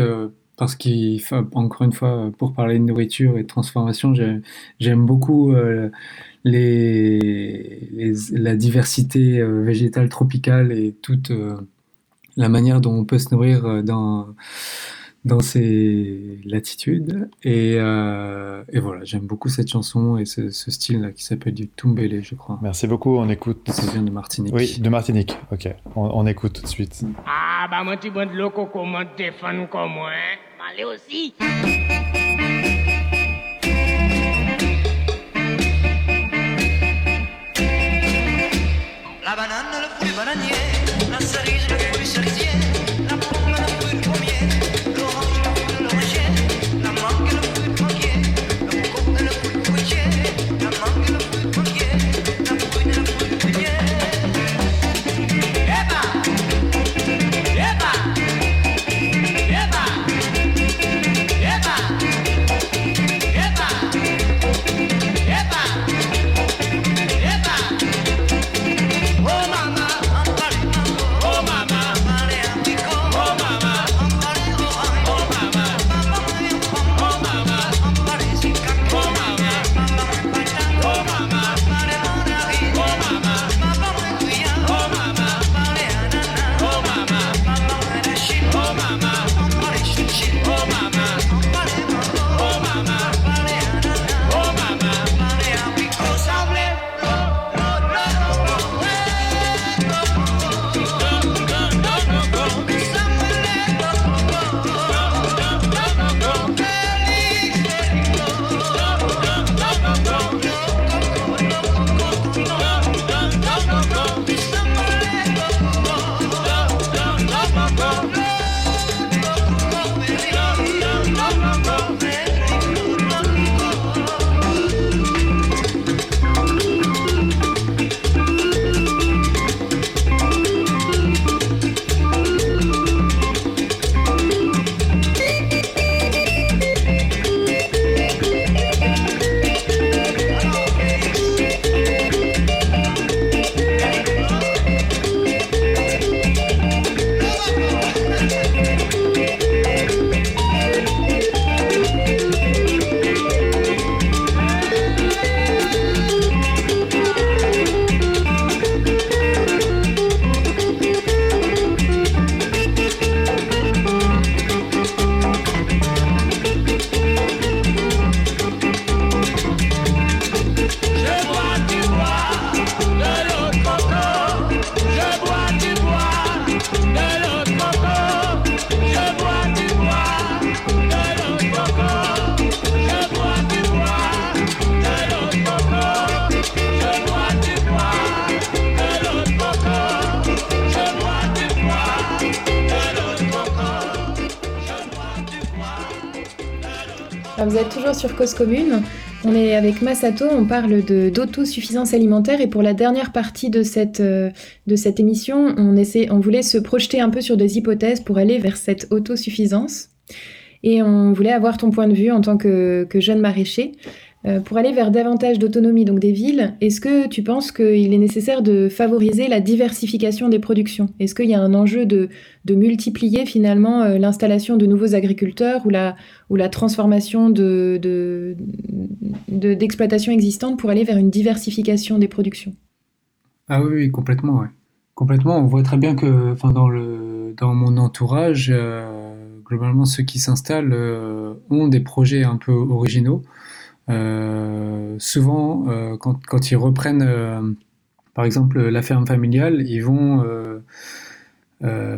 parce qu'il, encore une fois, pour parler de nourriture et de transformation, j'aime beaucoup les, la diversité végétale tropicale et toute la manière dont on peut se nourrir euh, dans, dans ces latitudes. Et, euh, et voilà, j'aime beaucoup cette chanson et ce, ce style-là qui s'appelle du Tumbele, je crois. Merci beaucoup, on écoute. Ça vient de Martinique. Oui, de Martinique, ok. On, on écoute tout de suite. Ah, bah moi, tu bois de l'eau coco, moi, t'es fan comme moi, hein Allez aussi reason Cause Commune. On est avec Masato, on parle d'autosuffisance alimentaire et pour la dernière partie de cette, euh, de cette émission, on, essaie, on voulait se projeter un peu sur des hypothèses pour aller vers cette autosuffisance. Et on voulait avoir ton point de vue en tant que jeune maraîcher. Euh, pour aller vers davantage d'autonomie donc des villes, est-ce que tu penses qu'il est nécessaire de favoriser la diversification des productions? Est-ce qu'il y a un enjeu de, multiplier finalement euh, l'installation de nouveaux agriculteurs ou la, transformation de, de, de- d'exploitations existantes pour aller vers une diversification des productions? Ah oui, oui, complètement, ouais. Complètement. On voit très bien que, enfin, dans mon entourage, euh, globalement, ceux qui s'installent ont des projets un peu originaux. Euh, souvent, euh, quand, ils reprennent, euh, par exemple, la ferme familiale, ils vont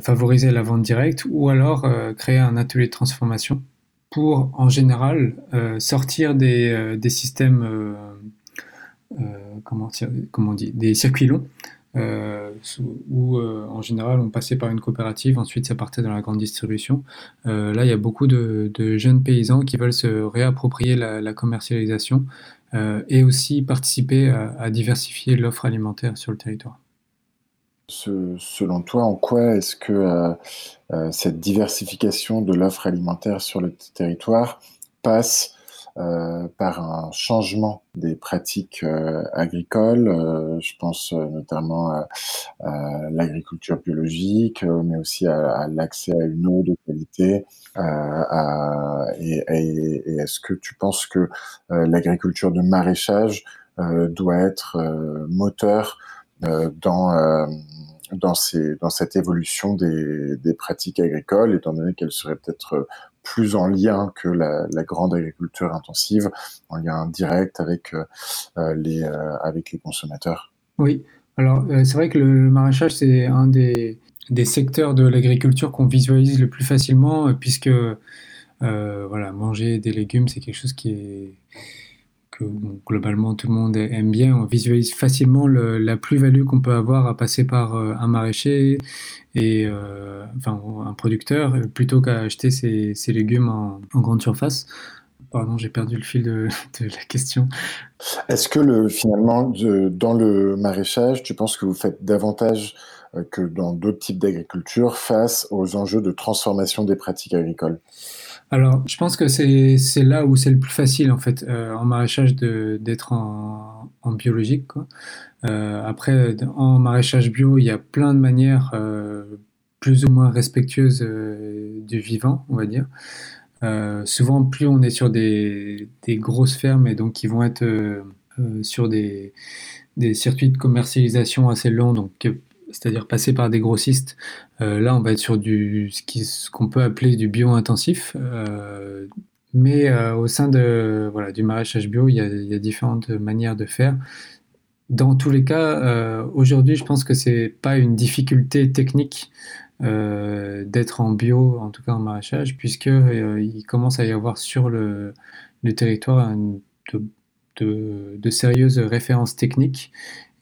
favoriser la vente directe ou alors créer un atelier de transformation pour, en général, sortir des, systèmes, comment, comment des circuits longs, euh, où euh, en général on passait par une coopérative, ensuite ça partait dans la grande distribution. Euh, là, il y a beaucoup de, jeunes paysans qui veulent se réapproprier la, commercialisation euh, et aussi participer à, diversifier l'offre alimentaire sur le territoire. Selon toi, en quoi est-ce que cette diversification de l'offre alimentaire sur le territoire passe euh, par un changement des pratiques euh, agricoles? Euh, je pense notamment à, l'agriculture biologique, mais aussi à, l'accès à une eau de qualité. et est-ce que tu penses que l'agriculture de maraîchage doit être moteur dans, dans, cette évolution des, pratiques agricoles, étant donné qu'elle serait peut-être euh, plus en lien que la, grande agriculture intensive, en lien direct avec, euh, euh, les, avec les consommateurs. Oui, alors c'est vrai que le, le maraîchage, c'est un des, des secteurs de l'agriculture qu'on visualise le plus facilement, puisque voilà, manger des légumes, c'est quelque chose qui est, globalement tout le monde aime bien. On visualise facilement le- la plus-value qu'on peut avoir à passer par euh, un maraîcher et euh, un producteur euh, plutôt qu'à acheter ses, légumes en, grande surface. Pardon, j'ai perdu le fil de, la question. Est-ce que le, finalement, dans le maraîchage, tu penses que vous faites davantage que dans d'autres types d'agriculture face aux enjeux de transformation des pratiques agricoles? Alors, je pense que c'est là où c'est le plus facile en fait euh, en maraîchage d'être en, biologique quoi. Euh, après, en maraîchage bio, il y a plein de manières euh, plus ou moins respectueuses du vivant, on va dire. Souvent, plus on est sur des, grosses fermes et donc qui vont être sur des, des circuits de commercialisation assez longs, donc c'est-à-dire passer par des grossistes. Euh, là, on va être sur du ce ce qu'on peut appeler du bio-intensif. Euh, mais euh, au sein de, voilà, du maraîchage bio, il y a, différentes manières de faire. Dans tous les cas, aujourd'hui, je pense que c'est pas une difficulté technique d'être en bio, en tout cas en maraîchage, puisque euh, il commence à y avoir sur le, le territoire de- de sérieuses références techniques.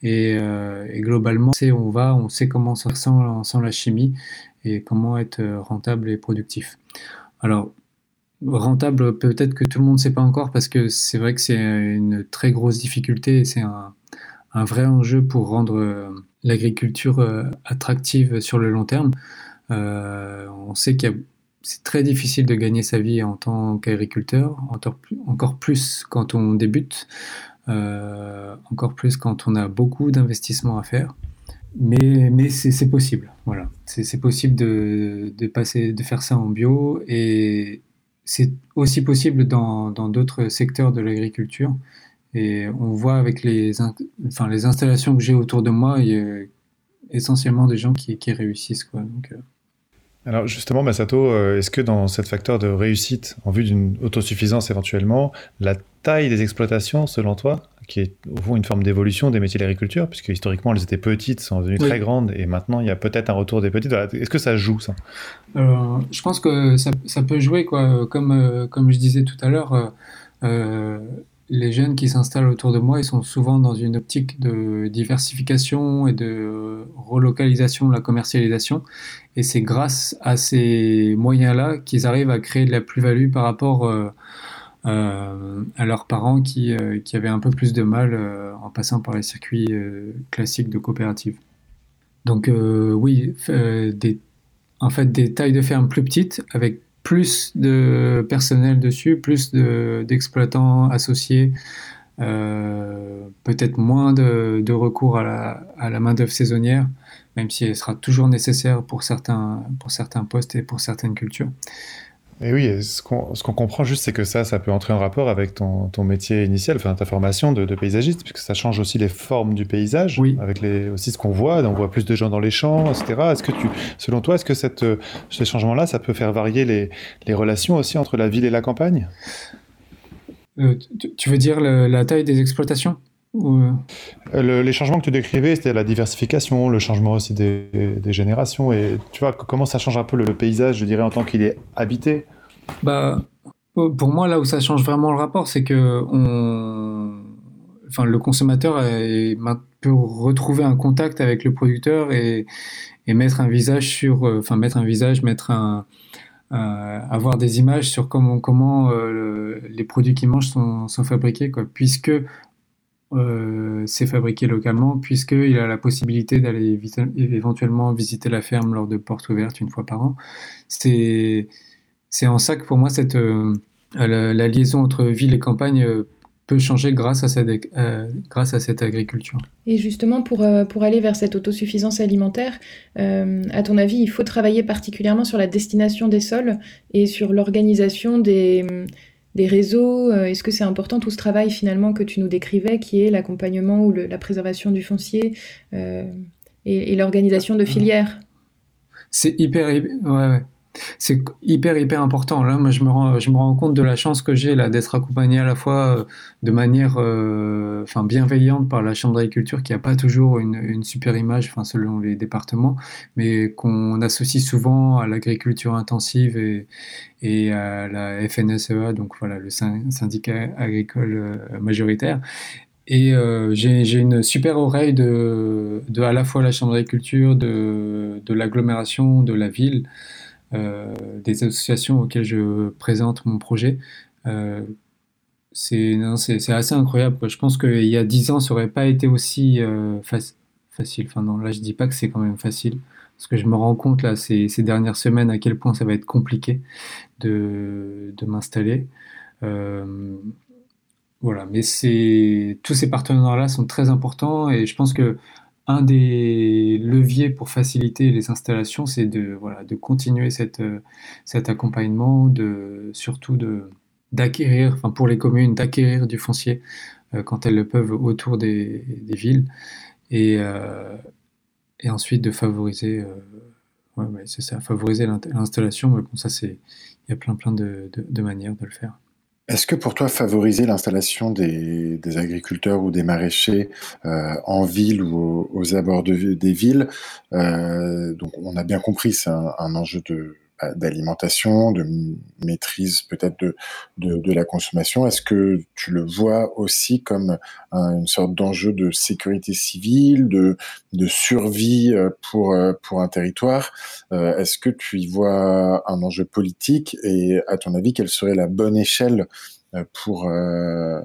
Et, euh, et globalement, c'est on va, on sait comment ça sans, sans la chimie et comment être euh, rentable et productif. Alors, rentable, peut-être que tout le monde ne sait pas encore parce que c'est vrai que c'est une très grosse difficulté et c'est un, vrai enjeu pour rendre euh, l'agriculture attractive sur le long terme. On sait qu'il c'est très difficile de gagner sa vie en tant qu'agriculteur, encore plus, quand on débute, encore plus quand on a beaucoup d'investissements à faire. Mais, mais c'est possible, voilà. C'est possible de, de passer, de faire ça en bio et c'est aussi possible dans d'autres secteurs de l'agriculture. Et on voit avec les, in- enfin, les installations que j'ai autour de moi, il y a essentiellement des gens qui, qui réussissent, quoi. Donc, euh, Alors justement, Masato, euh, est-ce que dans cette facteur de réussite, en vue d'une autosuffisance éventuellement, la taille des exploitations, selon toi, qui est au fond une forme d'évolution des métiers de l'agriculture, puisque historiquement elles étaient petites, sont devenues Oui. très grandes, et maintenant il y a peut-être un retour des petites. Est-ce que ça joue ça? Euh, je pense que ça, ça peut jouer, quoi. Comme, euh, comme je disais tout à l'heure, euh, les jeunes qui s'installent autour de moi, ils sont souvent dans une optique de diversification et de relocalisation de la commercialisation. Et c'est grâce à ces moyens-là qu'ils arrivent à créer de la plus-value par rapport euh, à leurs parents qui, euh, qui avaient un peu plus de mal euh, en passant par les circuits classiques de coopérative. Donc oui, des en fait des tailles de ferme plus petites avec plus de personnel dessus, plus de- d'exploitants associés, peut-être moins de, de recours à la, à la main-d'œuvre saisonnière, même si elle sera toujours nécessaire pour certains, pour certains postes et pour certaines cultures. Et oui, ce qu'on comprend juste, c'est que ça, ça peut entrer en rapport avec ton, ton métier initial, enfin ta formation de, de paysagiste, puisque ça change aussi les formes du paysage, Oui. avec les, aussi ce qu'on voit, on voit plus de gens dans les champs, etc. Est-ce que tu, selon toi, est-ce que cette, ces changements-là, ça peut faire varier les, les relations aussi entre la ville et la campagne? Euh, tu, tu veux dire le- la taille des exploitations? Les changements que tu décrivais, c'était la diversification, le changement aussi des, générations, et tu vois, comment ça change un peu le, paysage, je dirais, en tant qu'il est habité? Bah, pour moi, là où ça change vraiment le rapport, c'est que on... enfin, le consommateur peut retrouver un contact avec le producteur et, et mettre un visage sur, euh, enfin, mettre un visage, mettre un, avoir des images sur comment, euh, le- les produits qu'il mange sont, sont fabriqués, quoi. Puisque euh, c'est fabriqué localement, puisqu'il a la possibilité d'aller éventuellement visiter la ferme lors de portes ouvertes une fois par an. C'est en ça que pour moi, cette, euh, la, liaison entre ville et campagne euh, peut changer grâce à cette, euh, grâce à cette agriculture. Et justement, pour, euh, pour aller vers cette autosuffisance alimentaire, euh, à ton avis, il faut travailler particulièrement sur la destination des sols et sur l'organisation des, des réseaux. Euh, Est-ce que c'est important tout ce travail finalement que tu nous décrivais, qui est l'accompagnement ou le- la préservation du foncier euh, et, et l'organisation de filières? C'est hyper, hy- ouais, ouais. C'est hyper, hyper important. Là, moi, je me rends, compte de la chance que j'ai là d'être accompagné à la fois euh, de manière, euh, enfin, bienveillante par la Chambre d'agriculture, qui n'a pas toujours une, super image, enfin, selon les départements, mais qu'on associe souvent à l'agriculture intensive et, à la FNSEA, donc voilà, le syn- syndicat agricole euh, majoritaire. Et j'ai une super oreille de, à la fois la Chambre d'agriculture, de, l'agglomération, de la ville, des associations auxquelles je présente mon projet. Euh, c'est assez incroyable. Je pense qu'il y a dix ans, ça aurait pas été aussi euh, fac- facile. Enfin non, là je dis pas que c'est quand même facile, parce que je me rends compte là ces, dernières semaines à quel point ça va être compliqué de, m'installer. Euh, voilà, mais tous ces partenaires-là sont très importants et je pense que un des leviers pour faciliter les installations, c'est de continuer euh, cet accompagnement, surtout pour les communes, d'acquérir du foncier euh, quand elles le peuvent autour des, villes et, euh, et ensuite de favoriser, ouais, favoriser l'installation. Bon, ça c'est, il y a plein plein de manières de le faire. Est-ce que pour toi, favoriser l'installation des, agriculteurs ou des maraîchers euh, en ville ou aux, abords des villes, euh, donc on a bien compris, c'est un, enjeu de d'alimentation, de maîtrise peut-être de, de, la consommation. Est-ce que tu le vois aussi comme un- une sorte d'enjeu de sécurité civile, de, de survie euh, pour, euh, pour un territoire? Euh, Est-ce que tu y vois un enjeu politique? Et à ton avis, quelle serait la bonne échelle euh, pour, euh,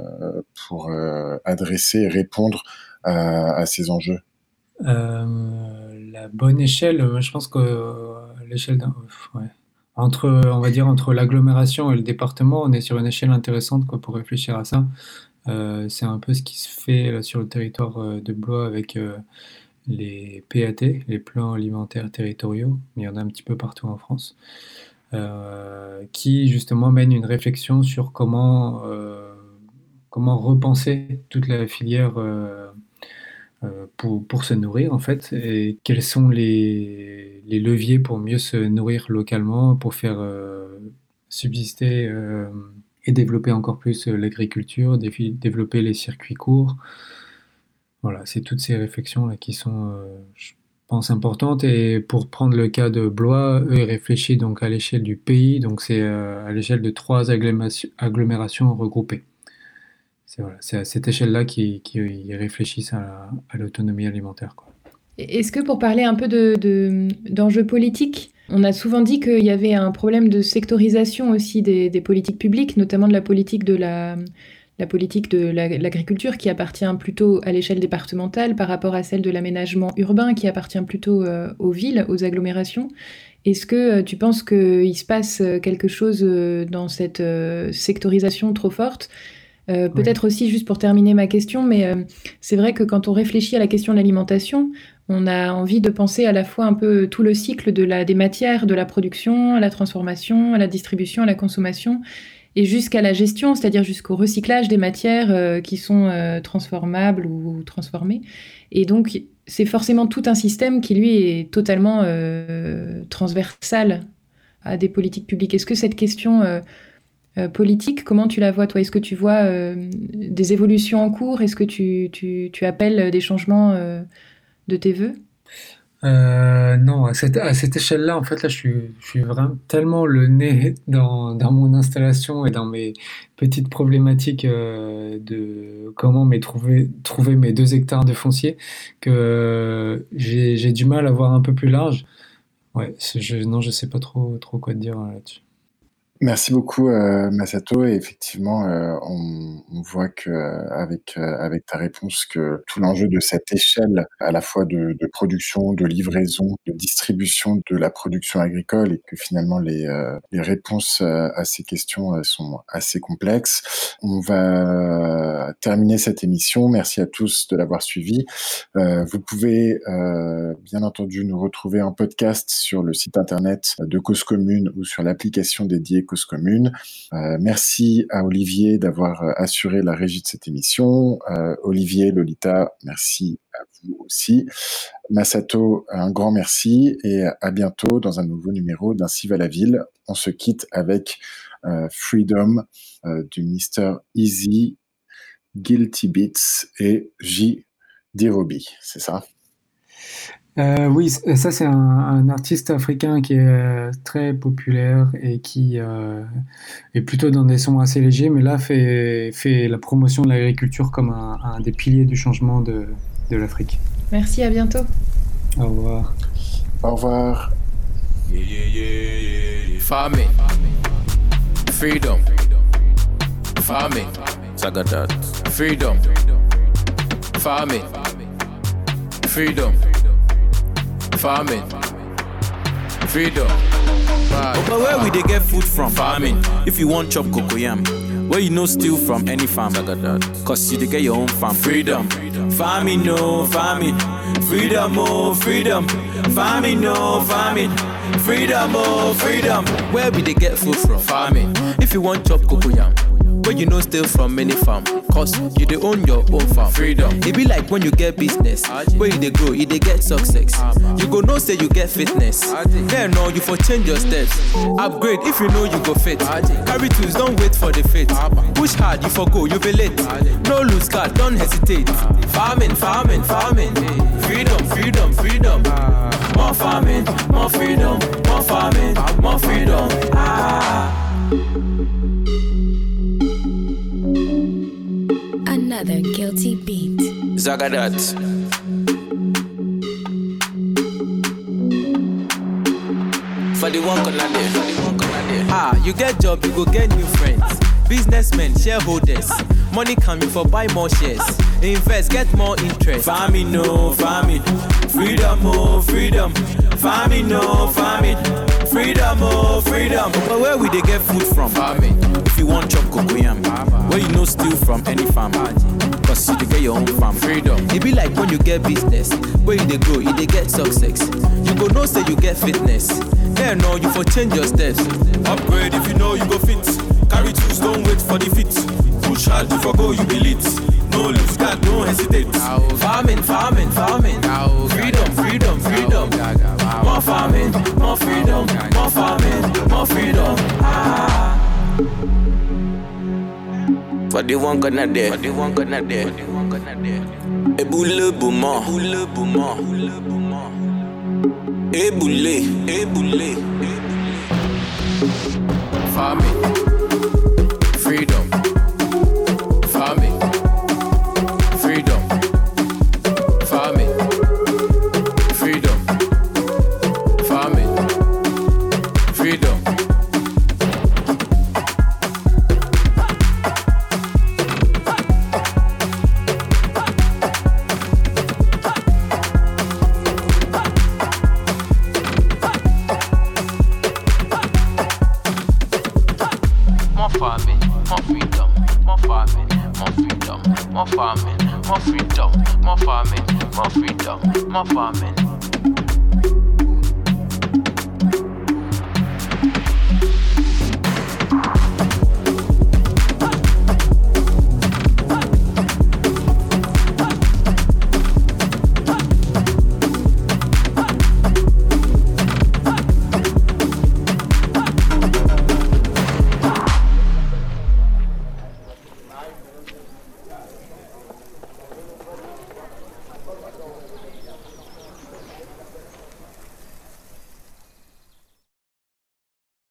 pour euh, adresser et répondre à, ces enjeux? Euh, la bonne échelle, je pense que euh, Entre, on va dire, entre l'agglomération et le département, on est sur une échelle intéressante, quoi, pour réfléchir à ça. Euh, c'est un peu ce qui se fait sur le territoire euh, de Blois avec euh, les PAT, les plans alimentaires territoriaux, mais il y en a un petit peu partout en France, qui justement mènent une réflexion sur comment, comment repenser toute la filière pour, pour se nourrir en fait, et quels sont les, les leviers pour mieux se nourrir localement, pour faire euh, subsister euh, et développer encore plus euh, l'agriculture, développer les circuits courts? Voilà, c'est toutes ces réflexions-là qui sont, euh, je pense, importantes. Et pour prendre le cas de Blois, eux, ils réfléchissent donc à l'échelle du pays, donc c'est euh, à l'échelle de trois agglomérations regroupées. C'est à cette échelle-là qu'ils réfléchissent à, la- à l'autonomie alimentaire. Est-ce que pour parler un peu de, de- d'enjeux politiques, on a souvent dit qu'il y avait un problème de sectorisation aussi des, politiques publiques, notamment de la politique de l'agriculture qui appartient plutôt à l'échelle départementale par rapport à celle de l'aménagement urbain qui appartient plutôt euh, aux villes, aux agglomérations. Est-ce que euh, tu penses qu'il se passe euh, quelque chose dans cette sectorisation trop forte Euh, Peut-être aussi, juste pour terminer ma question, mais euh, c'est vrai que quand on réfléchit à la question de l'alimentation, on a envie de penser à la fois un peu tout le cycle de la, des matières, de la production, à la transformation, à la distribution, à la consommation, et jusqu'à la gestion, c'est-à-dire jusqu'au recyclage des matières euh, qui sont transformables ou transformées. Et donc, c'est forcément tout un système qui, lui, est totalement transversal à des politiques publiques. Est-ce que cette question politique, comment tu la vois, toi? Est-ce que tu vois euh, des évolutions en cours? Est-ce que tu, tu, tu appelles des changements euh, de tes voeux? Euh, non, à cette, à cette échelle-là, en fait, là, je suis, je suis vraiment tellement le nez dans, dans mon installation et dans mes petites problématiques euh, de comment mais trouver, trouver mes deux hectares de foncier que euh, j'ai, du mal à voir un peu plus large. Ouais, je, non, je sais pas trop, trop quoi te dire euh, là-dessus. Merci beaucoup, euh, Masato. Et effectivement, euh, on, on voit que euh, avec euh, avec ta réponse que tout l'enjeu de cette échelle, à la fois de, de production, de livraison, de distribution de la production agricole, et que finalement les euh, les réponses euh, à ces questions sont assez complexes. On va terminer cette émission. Merci à tous de l'avoir suivi. Vous pouvez bien entendu nous retrouver en podcast sur le site internet de Cause Commune ou sur l'application dédiée Commune. Euh, merci à Olivier d'avoir euh, assuré la régie de cette émission. Euh, Olivier, Lolita, merci à vous aussi. Masato, un grand merci et à bientôt dans un nouveau numéro d'Ainsi va la ville. On se quitte avec Freedom du Mr. Easy, Guilty Beats et J. Dirobi, c'est ça? Euh, oui, ça c'est un, un artiste africain qui est euh, très populaire et qui euh, est plutôt dans des sons assez légers, mais là fait, fait la promotion de l'agriculture comme un, un des piliers du changement de, de l'Afrique. Merci, à bientôt. Au revoir. Au revoir. Farming. Freedom. Farming. Sagadat. Freedom. Farming. Freedom. Farming. Freedom. But where we dey get food from? Farming. If you want chop cocoyam, where you no steal from any farm. Cause you dey get your own farm. Freedom. Farming, no farming. Freedom, oh, freedom. Farming, no farming. Freedom, oh, freedom. Where we dey get food from? Farming. If you want chop cocoyam, where you no steal from any farm. Cause you dey own your own farm. Freedom. It be like when you get business, where you dey grow, you dey get success. You go know say you get fitness. Then no, you for change your steps. Upgrade if you know you go fit. Carry tools, don't wait for the fit. Push hard, you for go, you be late. No lose card, don't hesitate. Farming, farming, farming. Freedom, freedom, freedom. More farming, more freedom. More farming, more freedom. Ah. Another guilty beat. Zagadat. For the one corner there, for the one corner there. Ah, you get job, you go get new friends. Businessmen, shareholders. Money coming for buy more shares. Invest, get more interest. Farming, no farming. Freedom, oh, freedom. Farming, no farming. Freedom, oh, freedom. But where we they get food from? Farming. If you want chop cocoyam, where you no steal from any farm. Cause you get your own farm. Freedom. It be like when you get business, where you dey grow, you dey get success. You go know say you get fitness. Then no, you for change your steps. Upgrade if you know you go fit. Carry tools, don't wait for the fit hard to forgo, you be lit. No lose guard, don't hesitate. Farming, farming, farming. Freedom, freedom, freedom. More farming, more freedom, more farming, more freedom. Ah. What do you want gonna do? What do you want gonna do? What do you want gonna do? Ebule buma. Ebule buma. Ebule buma. Ebule. Ebule. Farming. Freedom.